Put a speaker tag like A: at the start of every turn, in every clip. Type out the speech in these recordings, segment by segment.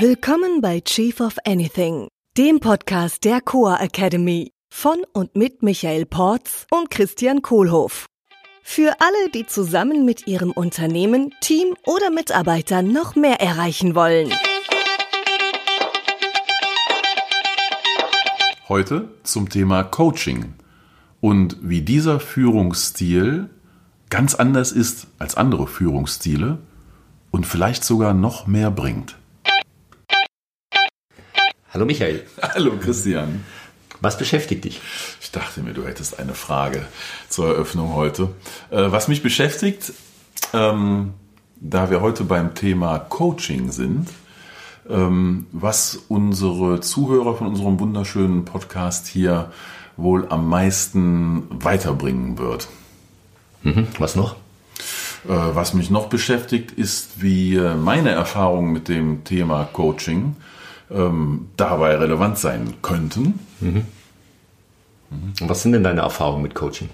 A: Willkommen bei Chief of Anything, dem Podcast der Coa Academy von und mit Michael Porz und Christian Kohlhoff. Für alle, die zusammen mit ihrem Unternehmen, Team oder Mitarbeitern noch mehr erreichen wollen.
B: Heute zum Thema Coaching und wie dieser Führungsstil ganz anders ist als andere Führungsstile und vielleicht sogar noch mehr bringt.
C: Hallo Michael.
B: Hallo Christian.
C: Was beschäftigt dich?
B: Ich dachte mir, du hättest eine Frage zur Eröffnung heute. Äh, was mich beschäftigt, ähm, da wir heute beim Thema Coaching sind, ähm, was unsere Zuhörer von unserem wunderschönen Podcast hier wohl am meisten weiterbringen wird.
C: Mhm. Was noch?
B: Äh, was mich noch beschäftigt, ist, wie meine Erfahrungen mit dem Thema Coaching ähm, dabei relevant sein könnten.
C: Mhm. Und was sind denn deine Erfahrungen mit Coaching?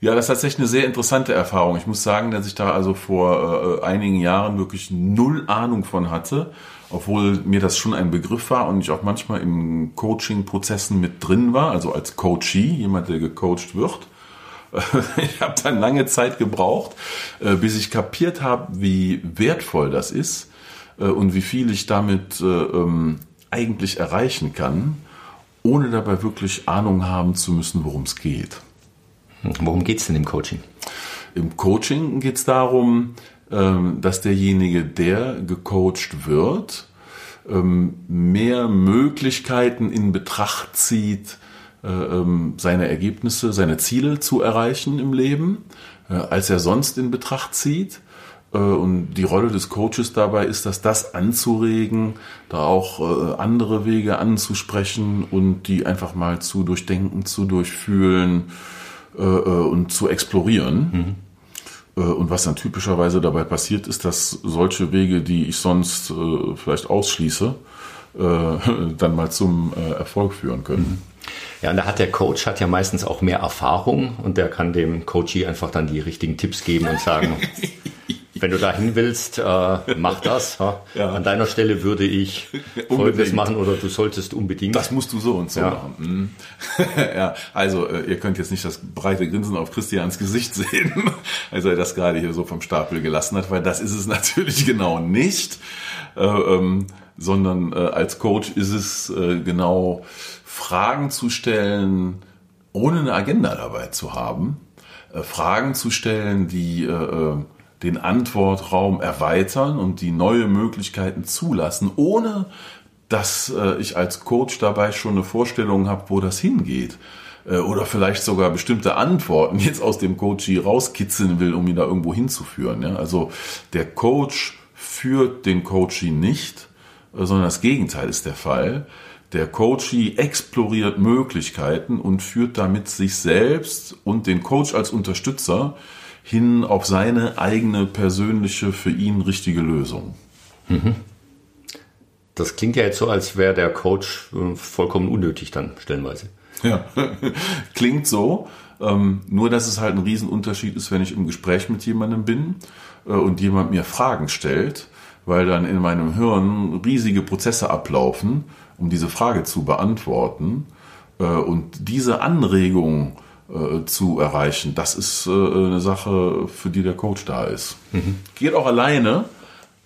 B: Ja, das ist tatsächlich eine sehr interessante Erfahrung. Ich muss sagen, dass ich da also vor äh, einigen Jahren wirklich null Ahnung von hatte, obwohl mir das schon ein Begriff war und ich auch manchmal in Coaching-Prozessen mit drin war, also als Coachee, jemand, der gecoacht wird. ich habe dann lange Zeit gebraucht, äh, bis ich kapiert habe, wie wertvoll das ist äh, und wie viel ich damit äh, ähm, eigentlich erreichen kann, ohne dabei wirklich Ahnung haben zu müssen, worum es geht.
C: Worum geht es denn im Coaching?
B: Im Coaching geht es darum, ähm, dass derjenige, der gecoacht wird, ähm, mehr Möglichkeiten in Betracht zieht, äh, ähm, seine Ergebnisse, seine Ziele zu erreichen im Leben, äh, als er sonst in Betracht zieht. Äh, und die Rolle des Coaches dabei ist, dass das anzuregen, da auch andere Wege anzusprechen und die einfach mal zu durchdenken, zu durchfühlen und zu explorieren. Mhm. Und was dann typischerweise dabei passiert, ist, dass solche Wege, die ich sonst vielleicht ausschließe, dann mal zum Erfolg führen können. Mhm.
C: Ja, und da hat der Coach hat ja meistens auch mehr Erfahrung und der kann dem Coachie einfach dann die richtigen Tipps geben und sagen, wenn du dahin willst, äh, mach das. Ja. An deiner Stelle würde ich Folgendes machen oder du solltest unbedingt.
B: Das musst du so und so ja. machen. Mhm. ja, also äh, ihr könnt jetzt nicht das breite Grinsen auf Christians Gesicht sehen, als er das gerade hier so vom Stapel gelassen hat, weil das ist es natürlich genau nicht. Äh, ähm, sondern äh, als Coach ist es äh, genau Fragen zu stellen, ohne eine Agenda dabei zu haben, äh, Fragen zu stellen, die äh, den Antwortraum erweitern und die neue Möglichkeiten zulassen, ohne dass ich als Coach dabei schon eine Vorstellung habe, wo das hingeht oder vielleicht sogar bestimmte Antworten jetzt aus dem Coachie rauskitzeln will, um ihn da irgendwo hinzuführen. Also der Coach führt den Coachie nicht, sondern das Gegenteil ist der Fall. Der Coachee exploriert Möglichkeiten und führt damit sich selbst und den Coach als Unterstützer hin auf seine eigene persönliche, für ihn richtige Lösung. Mhm.
C: Das klingt ja jetzt so, als wäre der Coach äh, vollkommen unnötig dann stellenweise.
B: Ja, klingt so. Ähm, nur, dass es halt ein Riesenunterschied ist, wenn ich im Gespräch mit jemandem bin äh, und jemand mir Fragen stellt, weil dann in meinem Hirn riesige Prozesse ablaufen um diese Frage zu beantworten. Äh, und diese Anregung äh, zu erreichen, das ist äh, eine Sache, für die der Coach da ist. Mhm. Geht auch alleine,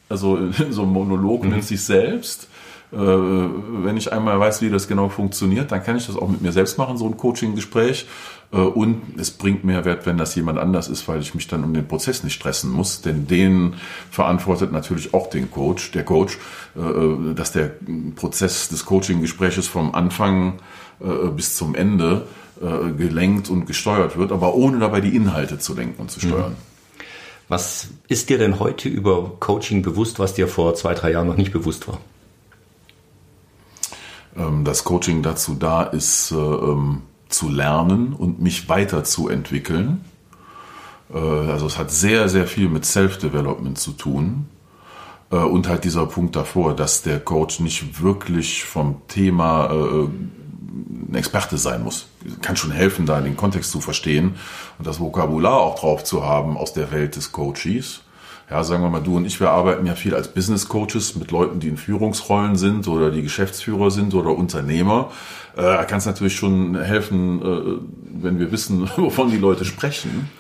B: also in so einem Monolog mhm. mit sich selbst. Wenn ich einmal weiß, wie das genau funktioniert, dann kann ich das auch mit mir selbst machen, so ein Coaching-Gespräch. Und es bringt Mehrwert, wenn das jemand anders ist, weil ich mich dann um den Prozess nicht stressen muss. Denn den verantwortet natürlich auch den Coach, der Coach, äh, dass der Prozess des Coaching-Gespräches vom Anfang äh, bis zum Ende äh, gelenkt und gesteuert wird, aber ohne dabei die Inhalte zu lenken und zu steuern. Mhm.
C: Was ist dir denn heute über Coaching bewusst, was dir vor zwei, drei Jahren noch nicht bewusst war?
B: Ähm, dass Coaching dazu da ist, ähm, zu lernen und mich weiterzuentwickeln. Äh, also es hat sehr, sehr viel mit Self-Development zu tun. Äh, und halt dieser Punkt davor, dass der Coach nicht wirklich vom Thema äh, ein Experte sein muss. Kann schon helfen, da den Kontext zu verstehen und das Vokabular auch drauf zu haben aus der Welt des Coaches. Ja, sagen wir mal, du und ich, wir arbeiten ja viel als Business Coaches mit Leuten, die in Führungsrollen sind oder die Geschäftsführer sind oder Unternehmer. Äh, da kann es natürlich schon helfen, äh, wenn wir wissen, wovon die Leute sprechen.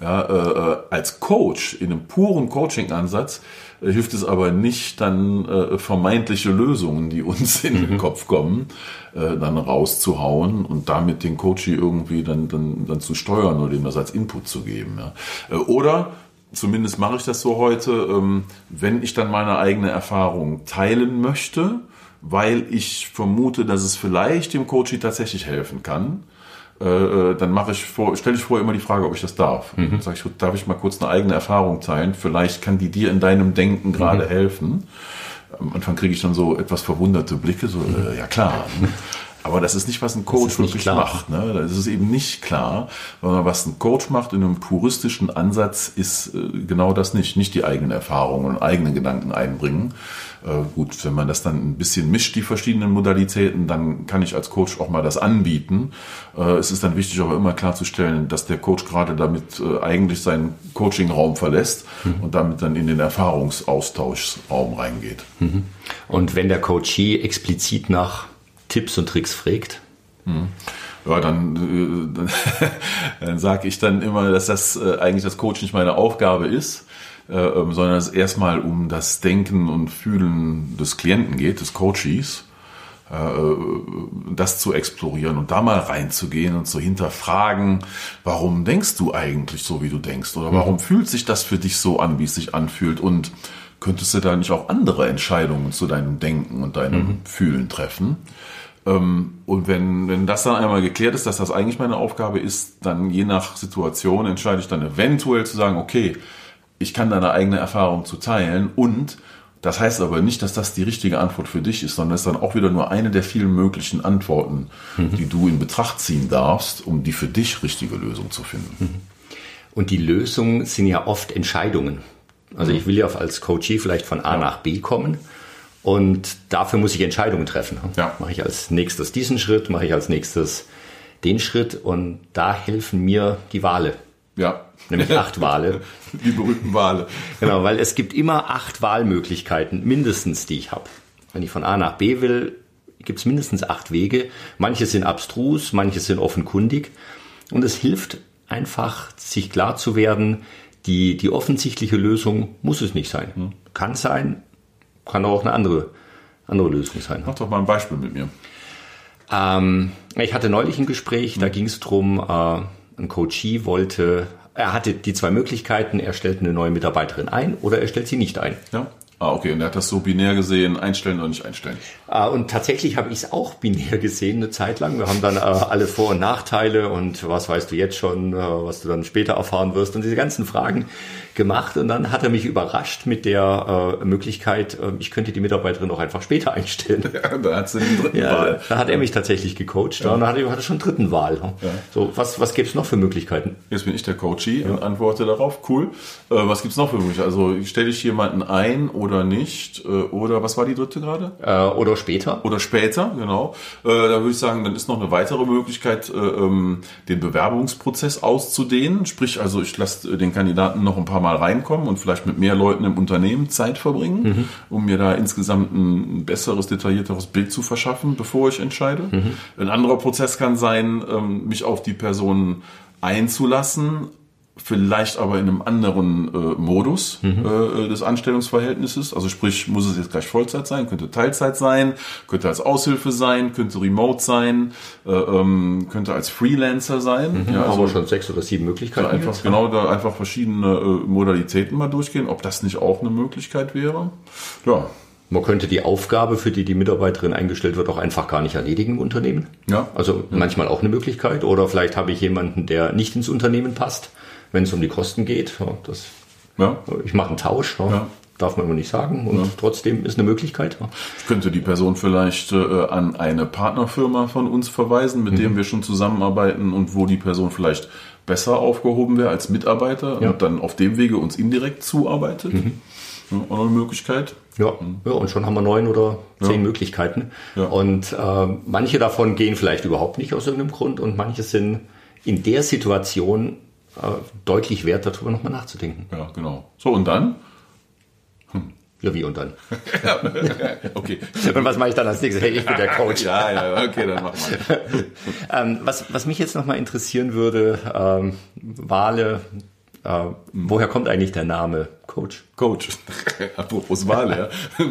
B: Ja, äh, äh als Coach in einem puren Coaching-Ansatz äh, hilft es aber nicht, dann äh, vermeintliche Lösungen, die uns in den mhm. Kopf kommen, äh, dann rauszuhauen und damit den Coach irgendwie dann, dann, dann zu steuern oder ihm das als Input zu geben. Ja. Äh, oder zumindest mache ich das so heute, ähm, wenn ich dann meine eigene Erfahrung teilen möchte, weil ich vermute, dass es vielleicht dem Coach tatsächlich helfen kann, äh, äh, dann mache ich vor, stelle ich vorher immer die Frage, ob ich das darf. Mhm. Sag ich, darf ich mal kurz eine eigene Erfahrung teilen? Vielleicht kann die dir in deinem Denken gerade mhm. helfen. Am Anfang kriege ich dann so etwas verwunderte Blicke, so, äh, ja klar. Aber das ist nicht, was ein Coach wirklich klar. macht. Ne? Das ist eben nicht klar, sondern was ein Coach macht in einem puristischen Ansatz, ist äh, genau das nicht. Nicht die eigenen Erfahrungen und eigenen Gedanken einbringen. Äh, gut, wenn man das dann ein bisschen mischt, die verschiedenen Modalitäten, dann kann ich als Coach auch mal das anbieten. Äh, es ist dann wichtig, aber immer klarzustellen, dass der Coach gerade damit äh, eigentlich seinen Coaching-Raum verlässt mhm. und damit dann in den Erfahrungsaustauschraum reingeht. Mhm.
C: Und wenn der Coachee explizit nach Tipps und Tricks fragt?
B: Hm. Ja, dann, äh, dann, dann sage ich dann immer, dass das äh, eigentlich das Coach nicht meine Aufgabe ist, äh, ähm, sondern es erstmal um das Denken und Fühlen des Klienten geht, des Coaches, das zu explorieren und da mal reinzugehen und zu hinterfragen, warum denkst du eigentlich so, wie du denkst oder warum mhm. fühlt sich das für dich so an, wie es sich anfühlt und könntest du da nicht auch andere Entscheidungen zu deinem Denken und deinem mhm. Fühlen treffen? Ähm, und wenn, wenn das dann einmal geklärt ist, dass das eigentlich meine Aufgabe ist, dann je nach Situation entscheide ich dann eventuell zu sagen, okay, ich kann deine eigene Erfahrung zu teilen und das heißt aber nicht, dass das die richtige Antwort für dich ist, sondern es ist dann auch wieder nur eine der vielen möglichen Antworten, mhm. die du in Betracht ziehen darfst, um die für dich richtige Lösung zu finden. Mhm.
C: Und die Lösungen sind ja oft Entscheidungen. Also mhm. ich will ja als Coachee vielleicht von A nach B kommen und dafür muss ich Entscheidungen treffen. Ja. Mache ich als nächstes diesen Schritt, mache ich als nächstes den Schritt und da helfen mir die Wale. Ja. Nämlich acht Wale.
B: Die berühmten Wale.
C: Genau, weil es gibt immer acht Wahlmöglichkeiten, mindestens, die ich habe. Wenn ich von A nach B will, gibt es mindestens acht Wege. Manche sind abstrus, manche sind offenkundig. Und es hilft einfach, sich klar zu werden, die, die offensichtliche Lösung muss es nicht sein. Hm. Kann sein, kann auch eine andere, andere Lösung sein.
B: Mach doch mal ein Beispiel mit mir.
C: Ähm, ich hatte neulich ein Gespräch, da ging es darum, äh, ein Coachee wollte, er hatte die zwei Möglichkeiten, er stellt eine neue Mitarbeiterin ein oder er stellt sie nicht ein.
B: Ja. Ah, okay, und er hat das so binär gesehen, einstellen oder nicht einstellen.
C: Ah, und tatsächlich habe ich es auch binär gesehen eine Zeit lang. Wir haben dann äh, alle Vor- und Nachteile und was weißt du jetzt schon, äh, was du dann später erfahren wirst und diese ganzen Fragen gemacht und dann hat er mich überrascht mit der äh, Möglichkeit, äh, ich könnte die Mitarbeiterin auch einfach später einstellen. Ja, da hat sie den dritten ja, Wahl. Da hat er mich tatsächlich gecoacht ja. und dann hat er, hat er schon dritten Wahl. Ja. So, was, was gibt's noch für Möglichkeiten?
B: Jetzt bin ich der Coachie und antworte darauf. Cool. Äh, was gibt's noch für Möglichkeiten? Also stelle ich jemanden ein oder nicht? Äh, oder was war die dritte gerade?
C: Äh, oder später.
B: Oder später, genau. Äh, da würde ich sagen, dann ist noch eine weitere Möglichkeit, äh, ähm, den Bewerbungsprozess auszudehnen. Sprich, also ich lasse den Kandidaten noch ein paar Mal mal reinkommen und vielleicht mit mehr Leuten im Unternehmen Zeit verbringen, mhm. um mir da insgesamt ein besseres, detaillierteres Bild zu verschaffen, bevor ich entscheide. Mhm. Ein anderer Prozess kann sein, ähm, mich auf die Person einzulassen, vielleicht aber in einem anderen äh, Modus mhm. äh, des Anstellungsverhältnisses. Also sprich, muss es jetzt gleich Vollzeit sein, könnte Teilzeit sein, könnte als Aushilfe sein, könnte remote sein, äh, ähm, könnte als Freelancer sein.
C: Mhm. Ja, also aber schon sechs oder sieben Möglichkeiten.
B: einfach, jetzt, genau, da einfach verschiedene äh, Modalitäten mal durchgehen, ob das nicht auch eine Möglichkeit wäre.
C: Ja. Man könnte die Aufgabe, für die die Mitarbeiterin eingestellt wird, auch einfach gar nicht erledigen im Unternehmen. Ja. Also ja. manchmal auch eine Möglichkeit. Oder vielleicht habe ich jemanden, der nicht ins Unternehmen passt wenn es um die Kosten geht. Ja, das, ja. Ich mache einen Tausch. Ja. Darf man immer nicht sagen und ja. trotzdem ist eine Möglichkeit.
B: Ich könnte die Person vielleicht äh, an eine Partnerfirma von uns verweisen, mit mhm. dem wir schon zusammenarbeiten und wo die Person vielleicht besser aufgehoben wäre als Mitarbeiter ja. und dann auf dem Wege uns indirekt zuarbeitet. Mhm. Ja, auch eine Möglichkeit.
C: Ja, mhm. ja, und schon haben wir neun oder zehn Möglichkeiten. Und äh, manche davon gehen vielleicht überhaupt nicht aus irgendeinem Grund und manche sind in der Situation deutlich wert, darüber nochmal nachzudenken.
B: Ja, genau. So, und dann?
C: Ja, wie und dann?
B: okay.
C: Und was mache ich dann als nächstes? Hey, ich bin der Coach.
B: Ja, ja, okay, dann mach mal.
C: ähm, was, was mich jetzt nochmal interessieren würde, ähm, Wale, äh, woher kommt eigentlich der Name Coach?
B: Coach. Apropos Wale, ja.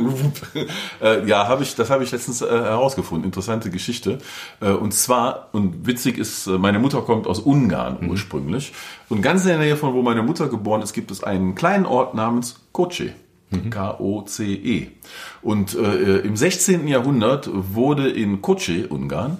B: äh, ja, habe ich, das habe ich letztens äh, herausgefunden. Interessante Geschichte. Äh, und zwar, und witzig ist, äh, meine Mutter kommt aus Ungarn
C: Mhm.
B: ursprünglich. Und ganz in der Nähe von wo meine Mutter geboren ist, gibt es einen kleinen Ort namens Koce.
C: Mhm.
B: K-O-C-E. Und äh, im 16. Jahrhundert wurde in Koce, Ungarn,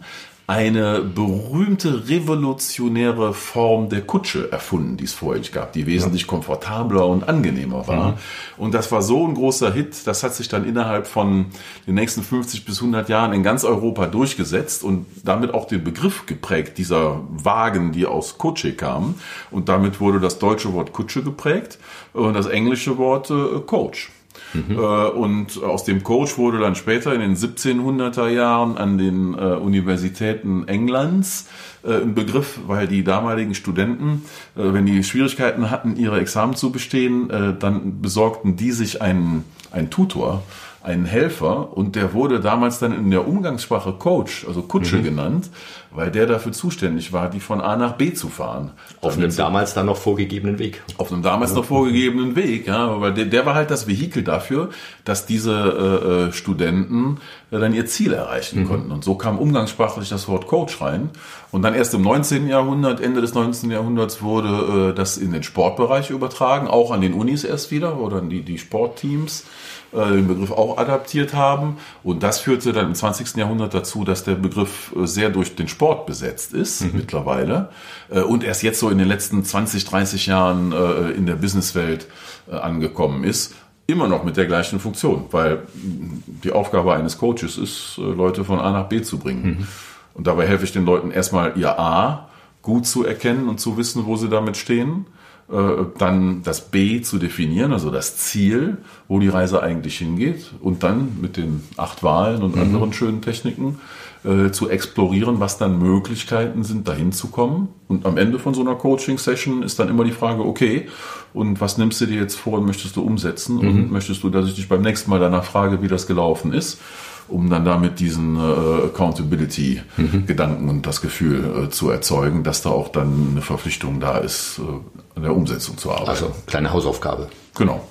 B: eine berühmte revolutionäre Form der Kutsche erfunden, die es vorher nicht gab, die wesentlich komfortabler und angenehmer war. Und das war so ein großer Hit, das hat sich dann innerhalb von den nächsten 50 bis 100 Jahren in ganz Europa durchgesetzt und damit auch den Begriff geprägt, dieser Wagen, die aus Kutsche kamen. Und damit wurde das deutsche Wort Kutsche geprägt und das englische Wort äh, Coach. Äh, Und aus dem Coach wurde dann später in den 1700er Jahren an den äh, Universitäten Englands äh, ein Begriff, weil die damaligen Studenten, wenn die Schwierigkeiten hatten, ihre Examen zu bestehen, dann besorgten die sich einen, einen Tutor, einen Helfer und der wurde damals dann in der Umgangssprache Coach, also Kutsche genannt, weil der dafür zuständig war, die von A nach B zu fahren.
C: Auf einem damals dann noch vorgegebenen Weg.
B: Auf einem damals noch vorgegebenen Weg, ja, weil der, der war halt das Vehikel dafür, dass diese äh, äh, Studenten äh, dann ihr Ziel erreichen konnten. Und so kam umgangssprachlich das Wort Coach rein. Und dann erst im 19. Jahrhundert, Ende des 19. Jahrhunderts wurde äh, das in den Sportbereich übertragen, auch an den Unis erst wieder oder an die, die Sportteams den Begriff auch adaptiert haben. Und das führte dann im 20. Jahrhundert dazu, dass der Begriff äh, sehr durch den Sport besetzt ist mittlerweile. Äh, Und erst jetzt so in den letzten 20, 30 Jahren äh, in der Businesswelt äh, angekommen ist. Immer noch mit der gleichen Funktion, weil die Aufgabe eines Coaches ist, äh, Leute von A nach B zu bringen. Und dabei helfe ich den Leuten erstmal ihr A gut zu erkennen und zu wissen, wo sie damit stehen äh, dann das B zu definieren, also das Ziel, wo die Reise eigentlich hingeht und dann mit den acht Wahlen und anderen schönen Techniken äh, zu explorieren, was dann Möglichkeiten sind, dahin zu kommen. Und am Ende von so einer Coaching-Session ist dann immer die Frage, okay, und was nimmst du dir jetzt vor und möchtest du umsetzen? Und möchtest du, dass ich dich beim nächsten Mal danach frage, wie das gelaufen ist? Um dann damit diesen äh, Accountability-Gedanken und das Gefühl äh, zu erzeugen, dass da auch dann eine Verpflichtung da ist, äh, an der Umsetzung zu arbeiten.
C: Also kleine Hausaufgabe.
B: genau.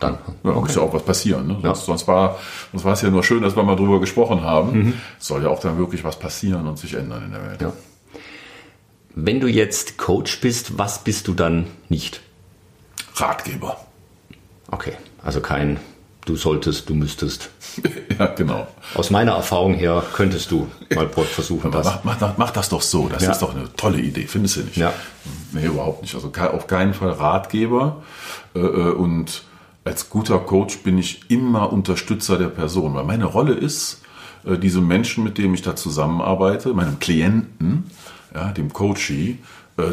C: Dann.
B: Ja, muss ja auch was passieren. Ne? Sonst, sonst, war, sonst war es ja nur schön, dass wir mal drüber gesprochen haben. Es soll ja auch dann wirklich was passieren und sich ändern in der Welt.
C: Ja. Wenn du jetzt Coach bist, was bist du dann nicht?
B: Ratgeber.
C: Okay, also kein du solltest, du müsstest.
B: ja, genau.
C: Aus meiner Erfahrung her könntest du mal versuchen, das.
B: mach, mach, mach, das doch so. Das
C: Ja.
B: ist doch eine tolle Idee, findest du nicht?
C: Ja.
B: Nee, überhaupt nicht. Also auf keinen Fall Ratgeber. Äh, äh, und als guter Coach bin ich immer Unterstützer der Person. Weil meine Rolle ist, äh, diesem Menschen, mit dem ich da zusammenarbeite, meinem Klienten, ja, dem Coachee,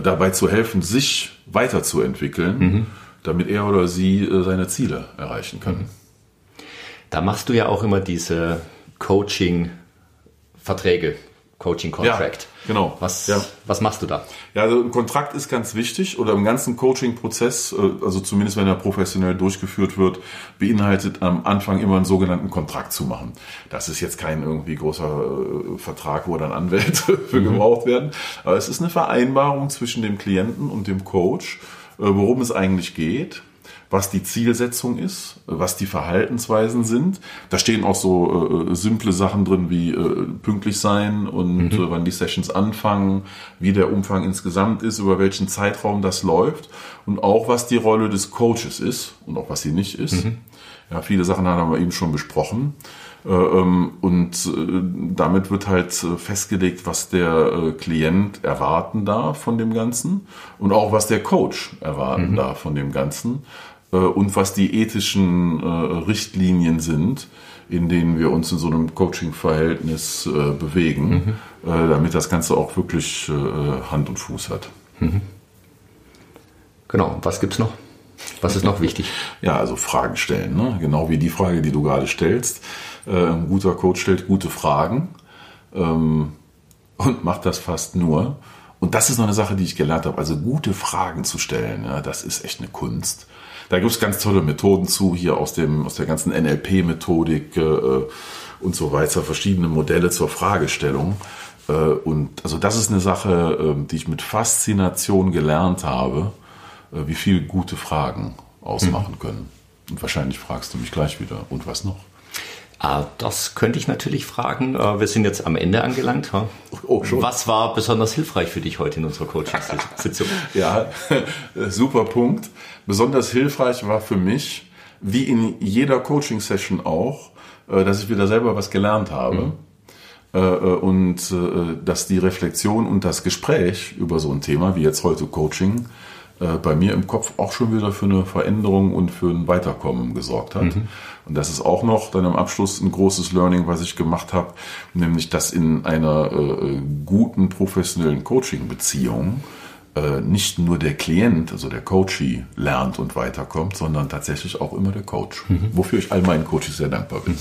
B: dabei zu helfen, sich weiterzuentwickeln, damit er oder sie seine Ziele erreichen kann.
C: Da machst du ja auch immer diese Coaching-Verträge, Coaching-Contract.
B: Ja, genau.
C: Was,
B: Ja.
C: was machst du da?
B: Ja, also ein Kontrakt ist ganz wichtig oder im ganzen Coaching-Prozess, äh, also zumindest wenn er professionell durchgeführt wird, beinhaltet am Anfang immer einen sogenannten Kontrakt zu machen. Das ist jetzt kein irgendwie großer äh, Vertrag, wo dann Anwälte für gebraucht werden, aber es ist eine Vereinbarung zwischen dem Klienten und dem Coach, äh, worum es eigentlich geht was die Zielsetzung ist, was die Verhaltensweisen sind. Da stehen auch so äh, simple Sachen drin wie äh, pünktlich sein und äh, wann die Sessions anfangen, wie der Umfang insgesamt ist, über welchen Zeitraum das läuft und auch was die Rolle des Coaches ist und auch was sie nicht ist. Ja, viele Sachen haben wir eben schon besprochen. Äh, ähm, Und äh, damit wird halt äh, festgelegt, was der Klient erwarten darf von dem Ganzen und auch was der Coach erwarten darf von dem Ganzen und was die ethischen äh, Richtlinien sind, in denen wir uns in so einem Coaching-Verhältnis äh, bewegen, äh, damit das Ganze auch wirklich äh, Hand und Fuß hat.
C: Genau, was gibt's noch? Was ist noch wichtig?
B: Ja, also Fragen stellen, ne? genau wie die Frage, die du gerade stellst. Äh, ein guter Coach stellt gute Fragen ähm, und macht das fast nur. Und das ist noch eine Sache, die ich gelernt habe. Also gute Fragen zu stellen, ja, das ist echt eine Kunst. Da gibt es ganz tolle Methoden zu, hier aus, dem, aus der ganzen NLP-Methodik äh, und so weiter, verschiedene Modelle zur Fragestellung. Äh, und also das ist eine Sache, äh, die ich mit Faszination gelernt habe, äh, wie viele gute Fragen ausmachen mhm. können. Und wahrscheinlich fragst du mich gleich wieder, und was noch?
C: Ah, das könnte ich natürlich fragen. Wir sind jetzt am Ende angelangt. Oh, schon. Was war besonders hilfreich für dich heute in unserer Coaching-Sitzung?
B: ja, super Punkt. Besonders hilfreich war für mich, wie in jeder Coaching-Session auch, dass ich wieder selber was gelernt habe. Mhm. Und dass die Reflexion und das Gespräch über so ein Thema wie jetzt heute Coaching äh, bei mir im Kopf auch schon wieder für eine Veränderung und für ein Weiterkommen gesorgt hat. Mhm. Und das ist auch noch dann am Abschluss ein großes Learning, was ich gemacht habe, nämlich dass in einer äh, guten professionellen Coaching-Beziehung äh, nicht nur der Klient, also der Coachee, lernt und weiterkommt, sondern tatsächlich auch immer der Coach. Mhm. Wofür ich all meinen Coaches sehr dankbar bin.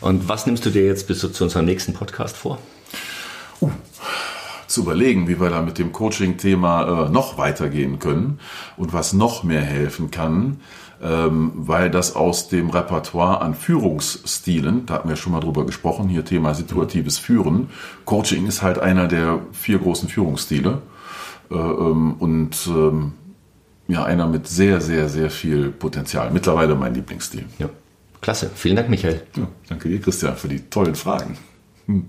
C: Und was nimmst du dir jetzt bis zu unserem nächsten Podcast vor?
B: Uh, zu überlegen, wie wir da mit dem Coaching-Thema äh, noch weitergehen können und was noch mehr helfen kann, ähm, weil das aus dem Repertoire an Führungsstilen, da hatten wir schon mal drüber gesprochen, hier Thema situatives Führen. Coaching ist halt einer der vier großen Führungsstile äh, ähm, und ähm, ja, einer mit sehr, sehr, sehr viel Potenzial. Mittlerweile mein Lieblingsstil.
C: Ja, klasse. Vielen Dank, Michael.
B: Ja, danke dir, Christian, für die tollen Fragen. Hm.